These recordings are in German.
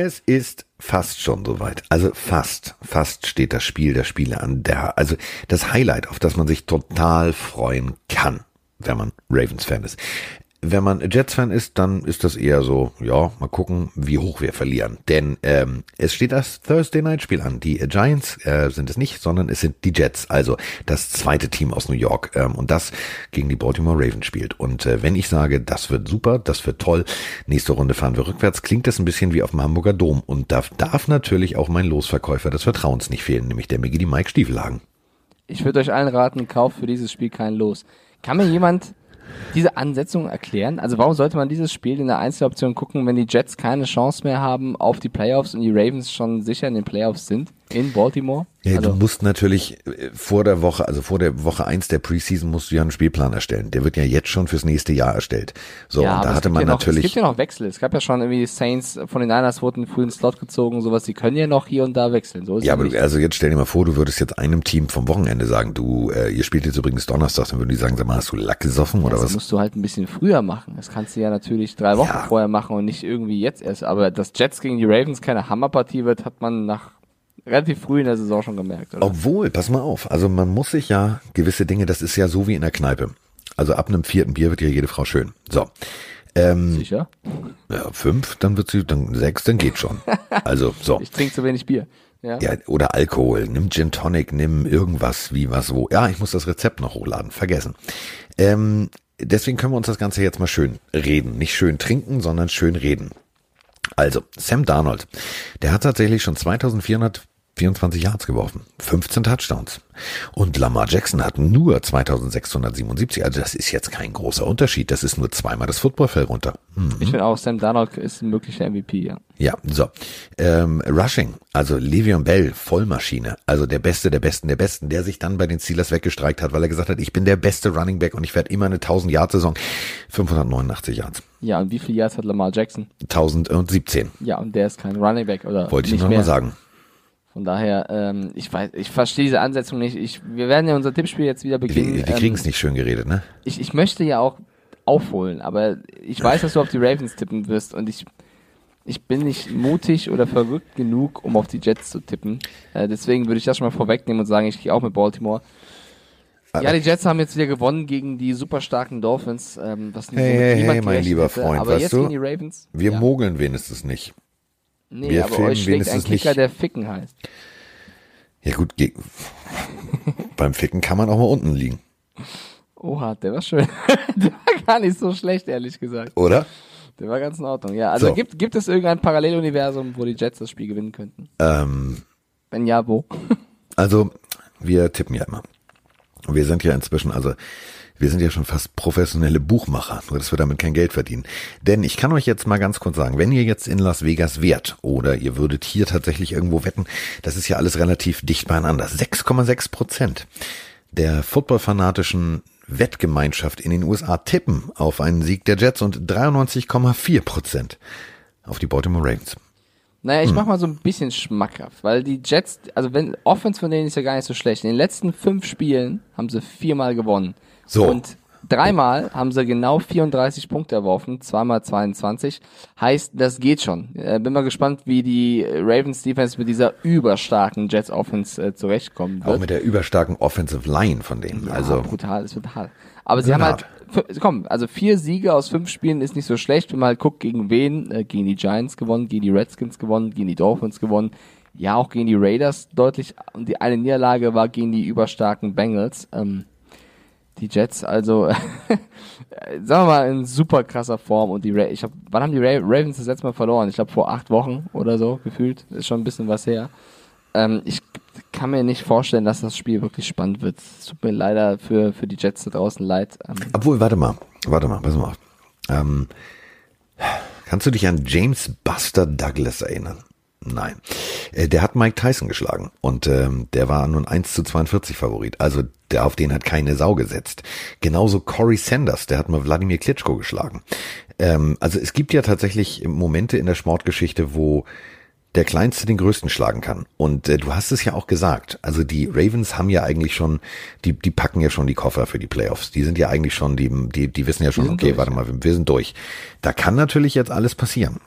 Es ist fast schon soweit. Also fast, fast steht das Spiel der Spiele an der, also das Highlight, auf das man sich total freuen kann, wenn man Ravens-Fan ist. Wenn man Jets-Fan ist, dann ist das eher so, ja, mal gucken, wie hoch wir verlieren. Denn ähm, es steht das Thursday Night Spiel an. Die Giants äh, sind es nicht, sondern es sind die Jets, also das zweite Team aus New York. Ähm, und das gegen die Baltimore Ravens spielt. Und äh, wenn ich sage, das wird super, das wird toll, nächste Runde fahren wir rückwärts, klingt das ein bisschen wie auf dem Hamburger Dom. Und da darf natürlich auch mein Losverkäufer des Vertrauens nicht fehlen, nämlich der Miggy die Mike Stiefelhagen. Ich würde euch allen raten, kauft für dieses Spiel kein Los. Kann mir jemand diese Ansetzung erklären? Also warum sollte man dieses Spiel in der Einzeloption gucken, wenn die Jets keine Chance mehr haben auf die Playoffs und die Ravens schon sicher in den Playoffs sind in Baltimore? Ja, also, du musst natürlich äh, vor der Woche, also vor der Woche eins der Preseason musst du ja einen Spielplan erstellen. Der wird ja jetzt schon fürs nächste Jahr erstellt. So, ja, und da hatte man ja noch, natürlich. Es gibt ja noch Wechsel. Es gab ja schon irgendwie Saints von den Niners wurden früh ins Slot gezogen, sowas. Die können ja noch hier und da wechseln. So ist ja, aber nicht. also jetzt stell dir mal vor, du würdest jetzt einem Team vom Wochenende sagen, du, äh, ihr spielt jetzt übrigens Donnerstag, dann würden die sagen, sag mal, hast du Lack gesoffen oder das was? musst du halt ein bisschen früher machen. Das kannst du ja natürlich drei Wochen Ja. vorher machen und nicht irgendwie jetzt erst. Aber dass Jets gegen die Ravens keine Hammerpartie wird, hat man nach relativ früh in der Saison schon gemerkt. Oder? Obwohl, pass mal auf, also man muss sich ja gewisse Dinge, das ist ja so wie in der Kneipe. Also ab einem vierten Bier wird ja jede Frau schön. So. Ähm, Sicher? ja, fünf, dann wird sie, dann sechs, dann geht schon. Also, so. Ich trinke zu wenig Bier. Ja. Ja, oder Alkohol, nimm Gin Tonic, nimm irgendwas, wie was, wo. Ja, ich muss das Rezept noch hochladen, vergessen. Ähm, deswegen können wir uns das Ganze jetzt mal schön reden. Nicht schön trinken, sondern schön reden. Also, Sam Darnold, der hat tatsächlich schon 2424 Yards geworfen, 15 Touchdowns. Und Lamar Jackson hat nur 2677, also das ist jetzt kein großer Unterschied, das ist nur zweimal das Footballfeld runter. Hm. Ich finde auch, Sam Darnold ist ein möglicher MVP, ja. Ja, so. Ähm, Rushing, also Le'Veon Bell, Vollmaschine, also der Beste der Besten der Besten, der sich dann bei den Steelers weggestreikt hat, weil er gesagt hat, ich bin der beste Running Back und ich werde immer eine 1000 Yard Saison. 589 Yards. Ja, und wie viele Yards hat Lamar Jackson? 1017, Ja, und der ist kein Running Back oder wollte ich nicht nur mehr. mal sagen. Von daher, ähm, ich weiß, ich verstehe diese Ansetzung nicht. Ich, wir werden ja unser Tippspiel jetzt wieder beginnen. Die, die Ähm, kriegen es nicht schön geredet, ne? ich, ich möchte ja auch aufholen, aber ich weiß, dass du auf die Ravens tippen wirst und ich, ich bin nicht mutig oder verrückt genug, um auf die Jets zu tippen. Äh, deswegen würde ich das schon mal vorwegnehmen und sagen, ich gehe auch mit Baltimore. Aber- ja, die Jets haben jetzt wieder gewonnen gegen die super starken Dolphins. Ähm, was Hey, hey, hey, mein lieber hätte. Freund, aber weißt jetzt du, gegen die Ravens. Wir ja. mogeln wenigstens nicht. Nee, wir aber filmen euch schlägt ein Kicker, nicht. der Ficken heißt. Ja gut, beim Ficken kann man auch mal unten liegen, Oha, der war schön. der war gar nicht so schlecht, ehrlich gesagt. oder? Der war ganz in Ordnung. Ja, also So. gibt, gibt es irgendein Paralleluniversum, wo die Jets das Spiel gewinnen könnten? Ähm, Wenn ja, wo? Also, wir tippen ja immer. Wir sind ja inzwischen, also, wir sind ja schon fast professionelle Buchmacher, nur dass wir damit kein Geld verdienen. Denn ich kann euch jetzt mal ganz kurz sagen, wenn ihr jetzt in Las Vegas wärt oder ihr würdet hier tatsächlich irgendwo wetten, das ist ja alles relativ dicht beieinander. 6,6 Prozent der footballfanatischen Wettgemeinschaft in den USA tippen auf einen Sieg der Jets und 93,4 Prozent auf die Baltimore Ravens. Naja, Hm. ich mach mal so ein bisschen schmackhaft, weil die Jets, also wenn, Offense von denen ist ja gar nicht so schlecht. In den letzten fünf Spielen haben sie viermal gewonnen. So. Und dreimal haben sie genau 34 Punkte erworfen, zweimal 22. Heißt, das geht schon. Äh, bin mal gespannt, wie die Ravens Defense mit dieser überstarken Jets Offense äh, zurechtkommen Auch wird. mit der überstarken Offensive Line von denen. Ja, also, brutal, es wird hart. Aber sie haben Hart. halt, komm, also vier Siege aus fünf Spielen ist nicht so schlecht, wenn man halt guckt, gegen wen, äh, gegen die Giants gewonnen, gegen die Redskins gewonnen, gegen die Dolphins gewonnen, ja auch gegen die Raiders deutlich, und die eine Niederlage war gegen die überstarken Bengals, ähm, die Jets, also, äh, sagen wir mal, in super krasser Form und die Ra ich hab, wann haben die Ra Ravens das letzte Mal verloren? Ich glaube vor acht Wochen oder so, gefühlt, ist schon ein bisschen was her. Ähm, ich kann mir nicht vorstellen, dass das Spiel wirklich spannend wird. Es tut mir leider für, für die Jets da draußen leid. Ähm, Obwohl, warte mal, warte mal, pass mal. Ähm, kannst du dich an James Buster Douglas erinnern? Nein. Äh, Der hat Mike Tyson geschlagen und ähm, der war nun 1 zu 42 Favorit. Also der auf den hat keine Sau gesetzt. Genauso Corey Sanders, der hat mal Wladimir Klitschko geschlagen. Ähm, also es gibt ja tatsächlich Momente in der Sportgeschichte, wo der Kleinste den Größten schlagen kann. Und äh, du hast es ja auch gesagt. Also die Ravens haben ja eigentlich schon, die, die packen ja schon die Koffer für die Playoffs. Die sind ja eigentlich schon, die, die, die wissen ja schon, okay, durch, warte mal, wir sind durch. Da kann natürlich jetzt alles passieren.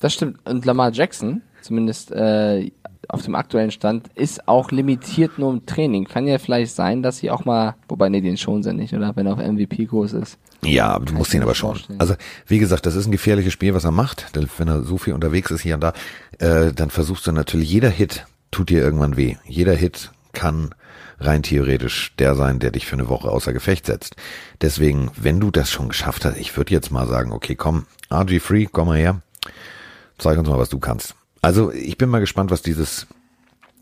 Das stimmt. Und Lamar Jackson, zumindest äh, auf dem aktuellen Stand, ist auch limitiert nur im Training. Kann ja vielleicht sein, dass sie auch mal, wobei nee, den schon sie nicht, oder? Wenn er auf MVP-Kurs ist. Ja, du musst ihn aber schon. Also, wie gesagt, das ist ein gefährliches Spiel, was er macht. Wenn er so viel unterwegs ist hier und da, äh, dann versuchst du natürlich, jeder Hit tut dir irgendwann weh. Jeder Hit kann rein theoretisch der sein, der dich für eine Woche außer Gefecht setzt. Deswegen, wenn du das schon geschafft hast, ich würde jetzt mal sagen, okay, komm, RG Free, komm mal her, zeig uns mal, was du kannst. Also, ich bin mal gespannt, was dieses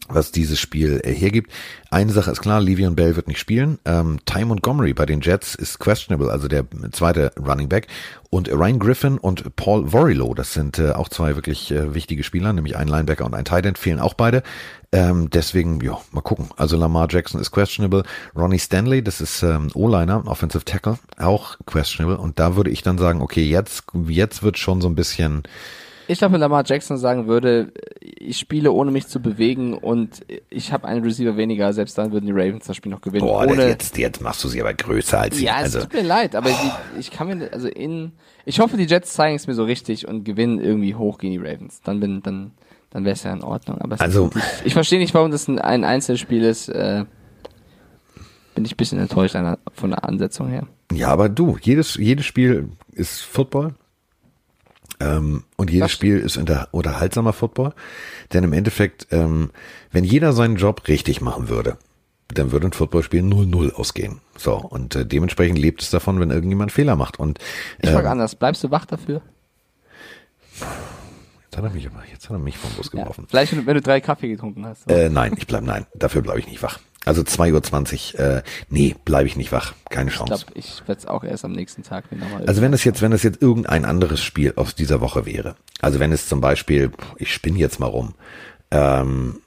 was dieses Spiel äh, hergibt. Eine Sache ist klar, Livion Bell wird nicht spielen. Ähm, Ty Montgomery bei den Jets ist questionable, also der zweite Running Back. Und Ryan Griffin und Paul Vorilo, das sind äh, auch zwei wirklich äh, wichtige Spieler, nämlich ein Linebacker und ein Tight End, fehlen auch beide. Ähm, deswegen, ja, mal gucken. Also Lamar Jackson ist questionable. Ronnie Stanley, das ist ähm, O-Liner, Offensive Tackle, auch questionable. Und da würde ich dann sagen, okay, jetzt, jetzt wird schon so ein bisschen, Ich glaube, wenn Lamar Jackson sagen würde, ich spiele ohne mich zu bewegen und ich habe einen Receiver weniger, selbst dann würden die Ravens das Spiel noch gewinnen. boah, ohne, jetzt, jetzt machst du sie aber größer als sie. ja, es Also, tut mir leid, aber die, ich kann mir, also in, ich hoffe, die Jets zeigen es mir so richtig und gewinnen irgendwie hoch gegen die Ravens. Dann bin, dann, dann wäre es ja in Ordnung. Aber es Also- ist wirklich, ich verstehe nicht, warum das ein, ein Einzelspiel ist. Äh, bin ich ein bisschen enttäuscht von der Ansetzung her. Ja, aber du, jedes, jedes Spiel ist Football. Ähm, und jedes Das- Spiel ist unter, unterhaltsamer Football. Denn im Endeffekt, ähm, wenn jeder seinen Job richtig machen würde, dann würde ein Footballspiel 0-0 ausgehen. So, und äh, dementsprechend lebt es davon, wenn irgendjemand Fehler macht. Und Ich frage ähm, anders, bleibst du wach dafür? jetzt hat er mich, jetzt hat er mich vom Bus Ja. geworfen. Vielleicht, wenn du- wenn du drei Kaffee getrunken hast. Äh, nein, ich bleib, nein, dafür bleibe ich nicht wach. Also 2.20 Uhr, äh, nee, bleibe ich nicht wach. Keine ich Chance. glaube, ich werde es auch erst am nächsten Tag mir nochmal. Also wenn es jetzt, wenn es jetzt irgendein anderes Spiel aus dieser Woche wäre, also wenn es zum Beispiel, ich spinne jetzt mal rum, ähm,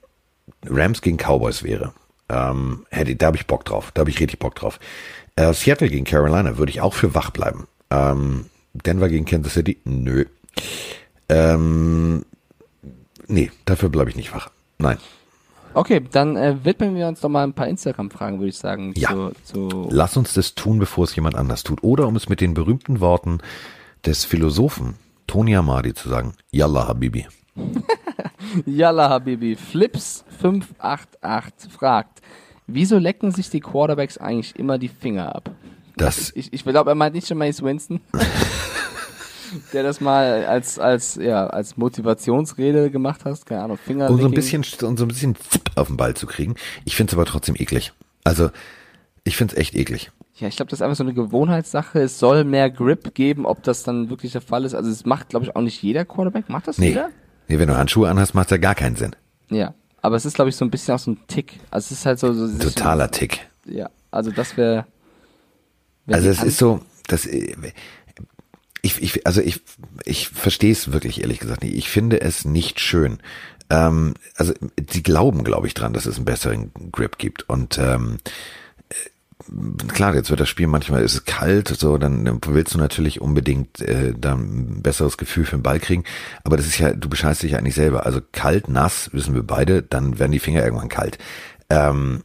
Rams gegen Cowboys wäre, ähm, hätte, da habe ich Bock drauf, da habe ich richtig Bock drauf. Äh, Seattle gegen Carolina würde ich auch für wach bleiben. Ähm, Denver gegen Kansas City, nö. Ähm, nee, dafür bleibe ich nicht wach. Nein. Okay, dann äh, widmen wir uns doch mal ein paar Instagram-Fragen, würde ich sagen. Ja. Zu, zu Lass uns das tun, bevor es jemand anders tut. Oder um es mit den berühmten Worten des Philosophen Tony Amadi zu sagen, Yalla Habibi. Yalla Habibi. Flips588 fragt, wieso lecken sich die Quarterbacks eigentlich immer die Finger ab? Das, Ich, ich glaube, er meint nicht schon Mace Winston, der das mal als, als, ja, als Motivationsrede gemacht hast. Keine Ahnung, Finger. um so ein bisschen, um so ein bisschen Zip auf den Ball zu kriegen. Ich finde es aber trotzdem eklig. Also, ich finde es echt eklig. Ja, ich glaube, das ist einfach so eine Gewohnheitssache. Es soll mehr Grip geben, ob das dann wirklich der Fall ist. Also es macht, glaube ich, auch nicht jeder Quarterback. Macht das Nee. jeder? Nee, wenn du Handschuhe anhast, macht ja gar keinen Sinn. Ja. Aber es ist, glaube ich, so ein bisschen auch so ein Tick. Also es ist halt so. so Totaler Tick. Ja, also das wäre. wär Also es ist so, das äh, ich, ich also ich ich verstehe es wirklich ehrlich gesagt nicht. Ich finde es nicht schön. Ähm, also sie glauben, glaube ich, dran, dass es einen besseren Grip gibt und ähm, äh, Klar, jetzt wird das Spiel manchmal ist es kalt, so dann willst du natürlich unbedingt äh, dann ein besseres Gefühl für den Ball kriegen. Aber das ist ja, du bescheißt dich ja eigentlich selber. Also kalt, nass, wissen wir beide, dann werden die Finger irgendwann kalt. Ähm,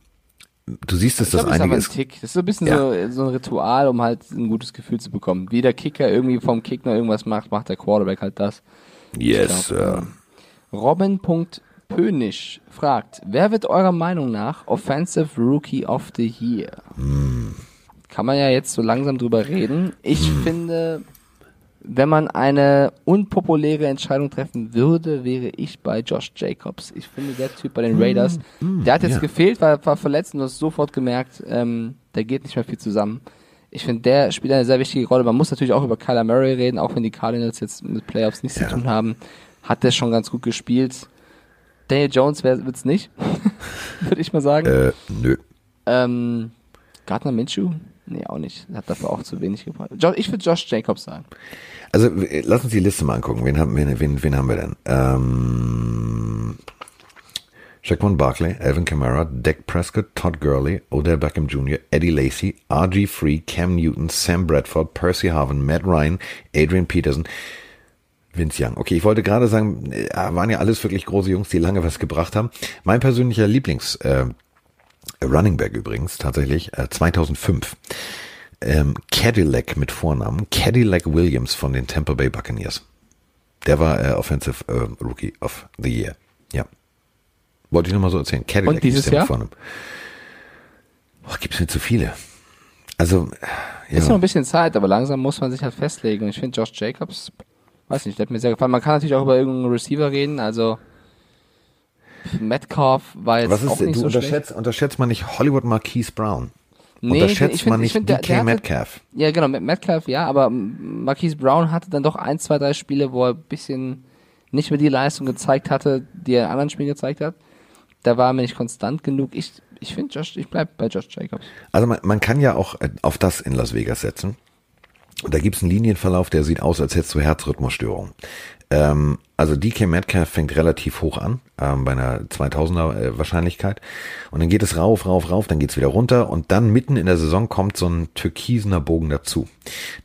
du siehst, dass Ich das einige ein ist. Tick. Das ist so ein bisschen Ja. so, so ein Ritual, um halt ein gutes Gefühl zu bekommen. Wie der Kicker irgendwie vom Kick noch irgendwas macht, macht der Quarterback halt das. Yes, äh, Robin.pönisch fragt, wer wird eurer Meinung nach Offensive Rookie of the Year? Hm. Kann man ja jetzt so langsam drüber reden. Ich finde, wenn man eine unpopuläre Entscheidung treffen würde, wäre ich bei Josh Jacobs. Ich finde, der Typ bei den Raiders, der hat jetzt ja. gefehlt, war, war verletzt und du hast sofort gemerkt, ähm, da geht nicht mehr viel zusammen. Ich finde, der spielt eine sehr wichtige Rolle. Man muss natürlich auch über Kyler Murray reden, auch wenn die Cardinals jetzt mit Playoffs nichts Ja. zu tun haben. Hat der schon ganz gut gespielt. Daniel Jones wird es nicht, würde ich mal sagen. äh, nö. Ähm, Gardner Minshew? Nee, auch nicht. Hat dafür auch zu wenig gebracht. Ich würde Josh Jacobs sagen. Also lass uns die Liste mal angucken. Wen haben, wen, wen, haben wir denn? Ähm, Shaquan Barkley, Alvin Kamara, Dak Prescott, Todd Gurley, Odell Beckham Jr., Eddie Lacy, RG Free, Cam Newton, Sam Bradford, Percy Harvin, Matt Ryan, Adrian Peterson, Vince Young. Okay, ich wollte gerade sagen, äh, waren ja alles wirklich große Jungs, die lange was gebracht haben. Mein persönlicher Lieblings äh, Running Back übrigens tatsächlich äh, 2005 ähm, Cadillac mit Vornamen, Cadillac Williams von den Tampa Bay Buccaneers. Der war äh, Offensive äh, Rookie of the Year. Ja. Wollte ich nur mal so erzählen. Cadillac Und dieses ist der Jahr? Vorne. Oh, gibt's mir zu viele. Also, ja. Ist noch ein bisschen Zeit, aber langsam muss man sich halt festlegen. Ich finde Josh Jacobs, weiß nicht, der hat mir sehr gefallen. Man kann natürlich auch über irgendeinen Receiver reden, also Metcalf war jetzt Was auch ist, nicht du so schlecht. unterschätzt, unterschätzt man nicht Hollywood Marquise Brown. Nee, unterschätzt ich find- man ich nicht der- DK der hatte- Metcalf. Ja, genau, Metcalf, ja, aber Marquise Brown hatte dann doch ein, zwei, drei Spiele, wo er ein bisschen nicht mehr die Leistung gezeigt hatte, die er in anderen Spielen gezeigt hat. Da war er mir nicht konstant genug. Ich, ich finde ich bleib bei Josh Jacobs. Also man, man kann ja auch äh, auf das in Las Vegas setzen. Da gibt's einen Linienverlauf, der sieht aus, als hättest du Herzrhythmusstörung. Ähm, also DK Metcalf fängt relativ hoch an, ähm, bei einer 2000er äh, Wahrscheinlichkeit. Und dann geht es rauf, rauf, rauf, dann geht's wieder runter. Und dann mitten in der Saison kommt so ein türkisener Bogen dazu.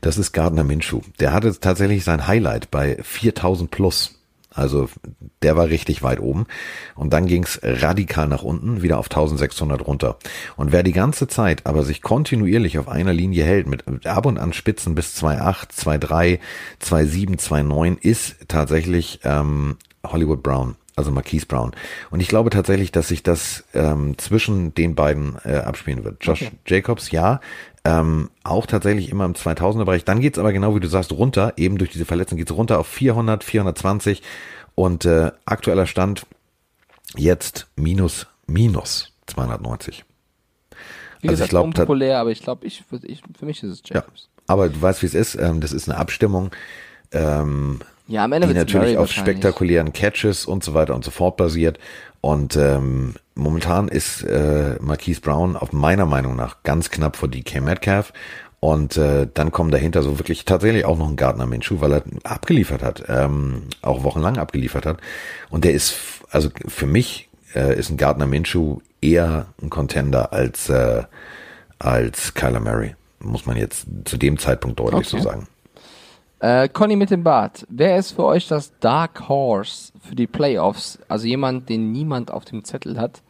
Das ist Gardner Minshew. Der hatte tatsächlich sein Highlight bei 4000 plus. Also der war richtig weit oben. Und dann ging's radikal nach unten, wieder auf 1600 runter. Und wer die ganze Zeit aber sich kontinuierlich auf einer Linie hält, mit ab und an Spitzen bis 2,8, 2,3, 2,7, 2,9, ist tatsächlich ähm, Hollywood Brown. Also Marquise Brown. Und ich glaube tatsächlich, dass sich das ähm, zwischen den beiden äh, abspielen wird. Josh Okay. Jacobs, ja, ähm, auch tatsächlich immer im 2000er Bereich. Dann geht's aber genau wie du sagst runter, eben durch diese Verletzung geht's runter auf 400, 420 und äh, aktueller Stand jetzt minus minus 290. Wie Also gesagt, ich glaub, da- unpopulär, aber ich glaube, ich, ich, für mich ist es Ja, Jacobs. aber du weißt, wie es ist. Ähm, das ist eine Abstimmung, ähm, Ja, am Ende die natürlich auf spektakulären Catches und so weiter und so fort basiert. Und ähm, momentan ist äh, Marquise Brown auf meiner Meinung nach ganz knapp vor DK Metcalf. Und äh, dann kommen dahinter so wirklich tatsächlich auch noch ein Gardner Minshew, weil er abgeliefert hat, ähm, auch wochenlang abgeliefert hat. Und der ist, also für mich äh, ist ein Gardner Minshew eher ein Contender als äh, als Kyler Murray, muss man jetzt zu dem Zeitpunkt deutlich Okay. so sagen. Äh, Conny mit dem Bart. Wer ist für euch das Dark Horse für die Playoffs? Also jemand, den niemand auf dem Zettel hat.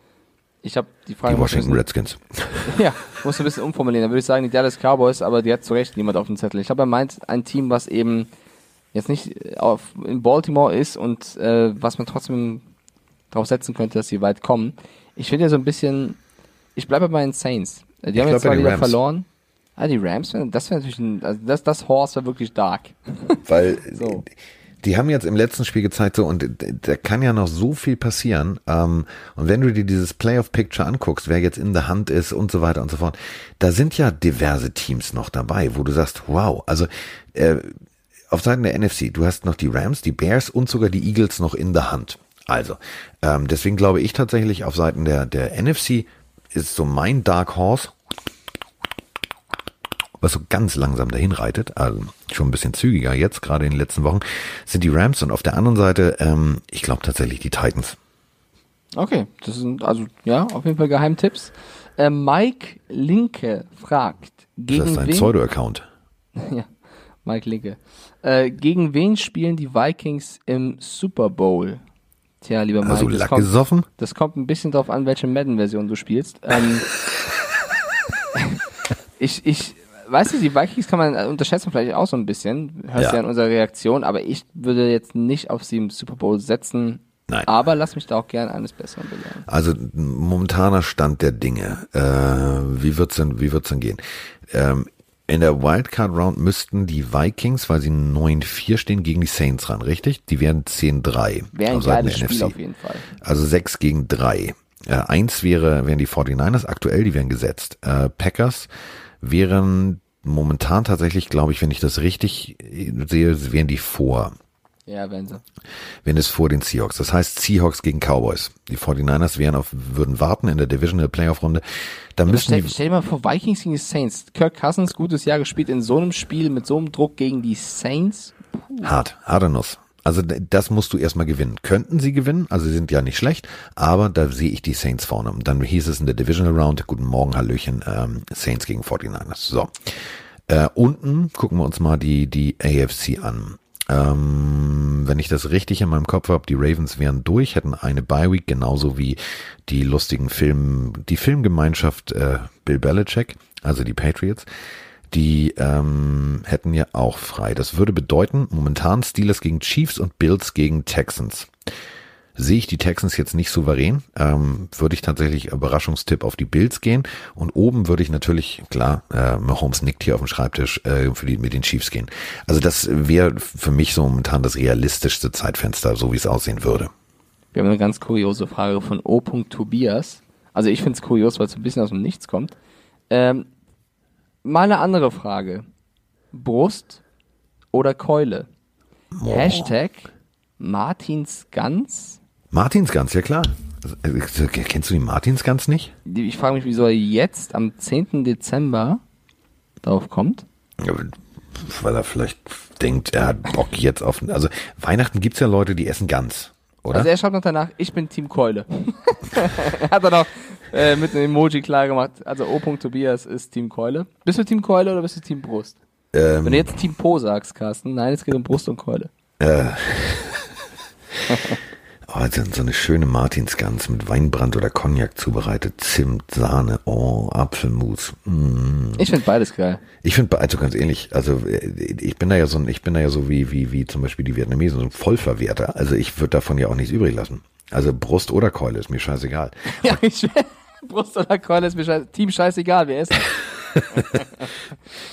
Ich habe die Frage. Die Washington bisschen- Redskins. Ja, muss ein bisschen umformulieren. Da würde ich sagen, die Dallas Cowboys, aber die hat zu Recht niemand auf dem Zettel. Ich glaube, er meint ein Team, was eben jetzt nicht auf, in Baltimore ist und äh, was man trotzdem darauf setzen könnte, dass sie weit kommen. Ich finde ja so ein bisschen, ich bleibe bei den Saints. Äh, Die haben Ich jetzt bleib bei zwar wieder Rams. verloren. Ah, die Rams, das wäre natürlich ein, also das, das Horse war wirklich dark. Weil So. die haben jetzt im letzten Spiel gezeigt, so, und da kann ja noch so viel passieren. Ähm, und wenn du dir dieses Playoff-Picture anguckst, wer jetzt in der Hand ist und so weiter und so fort, da sind ja diverse Teams noch dabei, wo du sagst, wow, also äh, auf Seiten der NFC, du hast noch die Rams, die Bears und sogar die Eagles noch in der Hand. Also, ähm, deswegen glaube ich tatsächlich, auf Seiten der, der NFC ist so mein Dark Horse, was so ganz langsam dahin reitet, also schon ein bisschen zügiger jetzt, gerade in den letzten Wochen, sind die Rams und auf der anderen Seite, ähm, ich glaube tatsächlich die Titans. Okay, das sind also, ja, auf jeden Fall Geheimtipps. Äh, Mike Linke fragt, Das gegen ist ein Pseudo-Account. ja, Mike Linke, äh, gegen wen spielen die Vikings im Super Bowl? Tja, lieber Mike, Also das, Lack kommt, gesoffen? das kommt ein bisschen drauf an, welche Madden-Version du spielst. Ähm, ich, ich, weißt du, die Vikings kann man unterschätzen vielleicht auch so ein bisschen. Hörst Ja. ja an unserer Reaktion, aber ich würde jetzt nicht auf sie im Super Bowl setzen. Nein. Aber lass mich da auch gerne eines Besseren belehren. Also momentaner Stand der Dinge. Äh, wie wird's denn, wie wird's denn gehen? Ähm, in der Wildcard Round müssten die Vikings, weil sie 9-4 stehen, gegen die Saints ran, richtig? Die wären 10-3 Wäre ein geiles Spiel NFC. auf jeden Fall. Also 6 gegen 3. Äh, eins wäre, wären die 49ers aktuell, die wären gesetzt. Äh, Packers wären momentan tatsächlich, glaube ich, wenn ich das richtig äh, sehe, wären die vor. Ja, wenn sie. Wenn es vor den Seahawks. Das heißt Seahawks gegen Cowboys. Die 49ers wären auf, würden warten in der Divisional Playoff Runde. Da müssen Stell, die, stell dir mal vor, Vikings gegen die Saints. Kirk Cousins, gutes Jahr gespielt in so einem Spiel mit so einem Druck gegen die Saints. hart, harte Nuss. Also das musst du erstmal gewinnen. Könnten sie gewinnen, also sie sind ja nicht schlecht, aber da sehe ich die Saints vorne. Und dann hieß es in der Divisional Round, guten Morgen, Hallöchen, ähm, Saints gegen 49ers. So. Äh, unten gucken wir uns mal die, die AFC an. Ähm, wenn ich das richtig in meinem Kopf habe, die Ravens wären durch, hätten eine Bye Week, genauso wie die lustigen Film, die Filmgemeinschaft äh, Bill Belichick, also die Patriots. Die ähm, hätten ja auch frei. Das würde bedeuten, momentan Steelers gegen Chiefs und Bills gegen Texans. Sehe ich die Texans jetzt nicht souverän, ähm, würde ich tatsächlich Überraschungstipp auf die Bills gehen und oben würde ich natürlich, klar, äh, Mahomes nickt hier auf dem Schreibtisch, äh, für die, mit den Chiefs gehen. Also das wäre für mich so momentan das realistischste Zeitfenster, so wie es aussehen würde. Wir haben eine ganz kuriose Frage von O. Tobias. Also ich finde es kurios, weil es ein bisschen aus dem Nichts kommt. Ähm, mal eine andere Frage. Brust oder Keule? Oh. Hashtag Martinsgans. Martinsgans, ja klar. Also, Kennst du die Martinsgans nicht? Die- Ich frage mich, wieso er jetzt am 10. Dezember darauf kommt. Ja, weil er vielleicht denkt, er hat Bock jetzt auf. Also Weihnachten gibt's ja Leute, die essen Gans, oder? Also er schreibt noch danach, ich bin Team Keule. er hat dann auch äh, mit einem Emoji klar gemacht. Also O. Tobias ist Team Keule. Bist du Team Keule oder bist du Team Brust? ähm, Wenn du jetzt Team Po sagst, Carsten, nein, es geht um Brust und Keule. oh, so so eine schöne Martinsgans mit Weinbrand oder Cognac zubereitet, Zimt, Sahne, oh, Apfelmus. Mm. Ich finde beides geil. Ich finde, also ganz ehrlich, also äh, ich bin da ja so, ein- ich bin da ja so wie wie wie zum Beispiel die Vietnamesen, so ein Vollverwerter. Also ich würde davon ja auch nichts übrig lassen. Also Brust oder Keule ist mir scheißegal. Ja, ich Brust oder Keule ist mir scheiße. Team scheißegal, wer ist.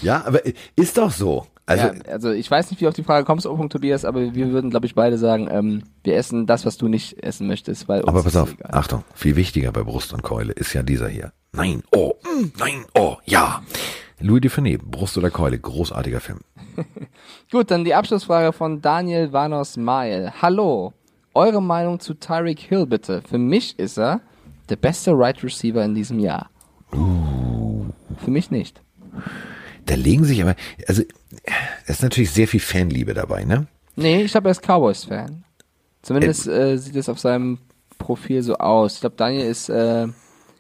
Ja, aber ist doch so. Also ja, also ich weiß nicht, wie auf die Frage kommst, O. Tobias, aber wir würden, glaube ich, beide sagen, ähm, wir essen das, was du nicht essen möchtest, weil Aber pass auf, egal. Achtung, viel wichtiger bei Brust und Keule ist ja dieser hier. Nein, oh, mm, nein, oh, ja. Louis Dufournet, Brust oder Keule, großartiger Film. Gut, dann die Abschlussfrage von Daniel Vanos Mail. Hallo, eure Meinung zu Tyreek Hill bitte. Für mich ist er der beste Right Receiver in diesem Jahr. Für mich nicht. Da legen sich aber, also, es ist natürlich sehr viel Fanliebe dabei, ne? Nee, ich glaube, er ist Cowboys-Fan. Zumindest äh, sieht es auf seinem Profil so aus. Ich glaube, Daniel ist äh,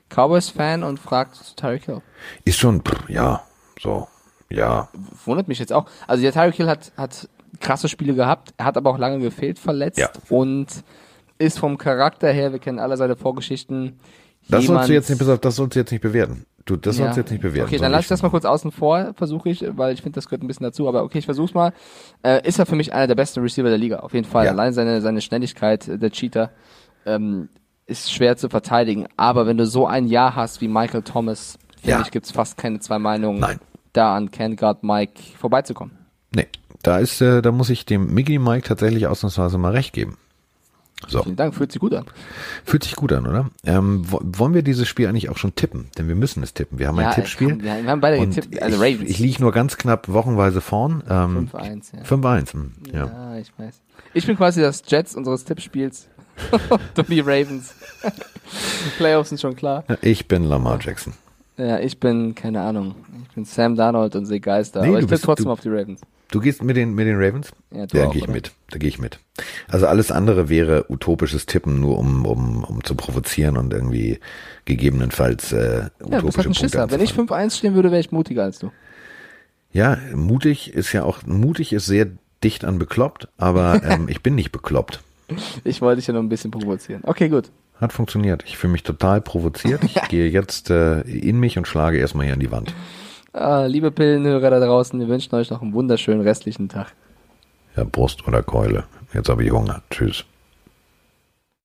Cowboys-Fan und fragt zu Tyreek Hill. Ist schon, pff, ja, so, ja. Wundert mich jetzt auch. Also der Tyreek Hill hat, hat krasse Spiele gehabt, er hat aber auch lange gefehlt, verletzt Ja. und ist vom Charakter her, wir kennen alle seine Vorgeschichten. Das sollst du jetzt nicht, das sollst du jetzt nicht bewerten. Du, das Ja. sollst du jetzt nicht bewerten. Okay, dann lass ich das mal kurz außen vor, versuche ich, weil ich finde, das gehört ein bisschen dazu. Aber okay, ich versuch's mal. Äh, ist er für mich einer der besten Receiver der Liga, auf jeden Fall. Ja. Allein seine, seine Schnelligkeit, äh, der Cheater, ähm, ist schwer zu verteidigen. Aber wenn du so ein Jahr hast wie Michael Thomas, finde Ja. ich, gibt's fast keine zwei Meinungen, Nein. da an Ken Guard Mike vorbeizukommen. Nee, da ist, äh, da muss ich dem Mickey Mike tatsächlich ausnahmsweise mal recht geben. So, Vielen Dank, fühlt sich gut an. fühlt sich gut an, oder? Ähm, wo, wollen wir dieses Spiel eigentlich auch schon tippen? Denn wir müssen es tippen. Wir haben ein Ja, Tippspiel. komm, wir haben beide getippt, also ich, Ravens. ich liege nur ganz knapp wochenweise vorn. Ähm, 5-1, ja. 5-1, hm, ja. Ja, ich weiß. Ich bin quasi das Jets unseres Tippspiels. du die Ravens. Playoffs sind schon klar. Ich bin Lamar Jackson. Ja, ich bin, keine Ahnung. Ich bin Sam Darnold und sehe Geister. Nee, aber ich tippe trotzdem du- auf die Ravens. Du gehst mit den, mit den Ravens? Ja, du Ja, gehe ich mit. Da gehe ich mit. Also alles andere wäre utopisches Tippen, nur um, um, um zu provozieren und irgendwie gegebenenfalls äh, Ja, du bist halt utopische ein Schisser. Wenn ich anzufangen. 5-1 stehen würde, wäre ich mutiger als du. Ja, mutig ist ja auch, mutig ist sehr dicht an bekloppt, aber ähm, ich bin nicht bekloppt. Ich wollte dich ja nur ein bisschen provozieren. Okay, gut. Hat funktioniert. Ich fühle mich total provoziert. Ich gehe jetzt äh, in mich und schlage erstmal hier an die Wand. Ah, liebe Pillenhörer da draußen, wir wünschen euch noch einen wunderschönen restlichen Tag. Ja, Brust oder Keule. Jetzt habe ich Hunger. Tschüss.